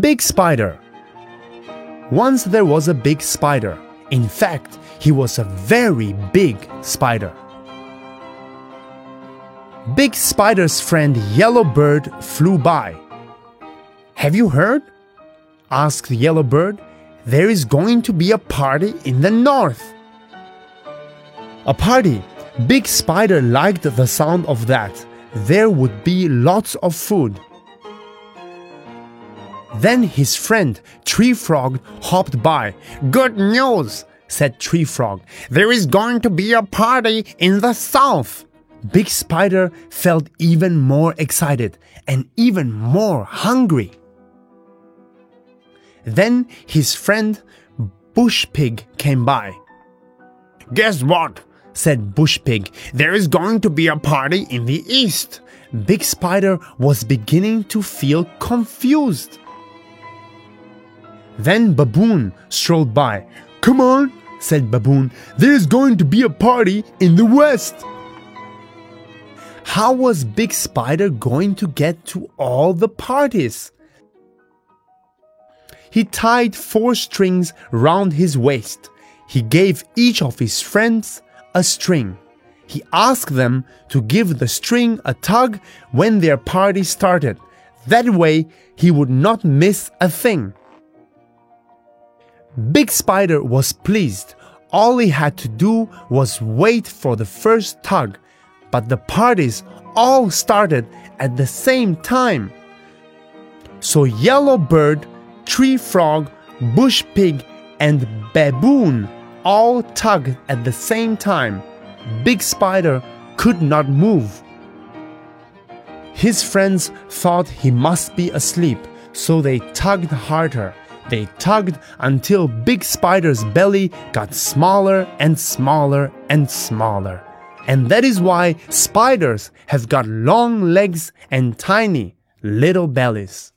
Big Spider Once there was a big spider. In fact, he was a very big spider. Big Spider's friend Yellow Bird flew by. Have you heard? asked Yellow Bird. There is going to be a party in the north. A party. Big Spider liked the sound of that. There would be lots of food. Then his friend Tree Frog hopped by. Good news, said Tree Frog. There is going to be a party in the south. Big Spider felt even more excited and even more hungry. Then his friend Bush Pig came by. Guess what? said Bush Pig. There is going to be a party in the east. Big Spider was beginning to feel confused. Then Baboon strolled by. Come on, said Baboon. There's going to be a party in the west. How was Big Spider going to get to all the parties? He tied four strings round his waist. He gave each of his friends a string. He asked them to give the string a tug when their party started. That way, he would not miss a thing. Big Spider was pleased. All he had to do was wait for the first tug, but the parties all started at the same time. So Yellow Bird, Tree Frog, Bush Pig, and Baboon all tugged at the same time. Big Spider could not move. His friends thought he must be asleep, so they tugged harder. They tugged until Big Spider's belly got smaller and smaller and smaller. And that is why spiders have got long legs and tiny little bellies.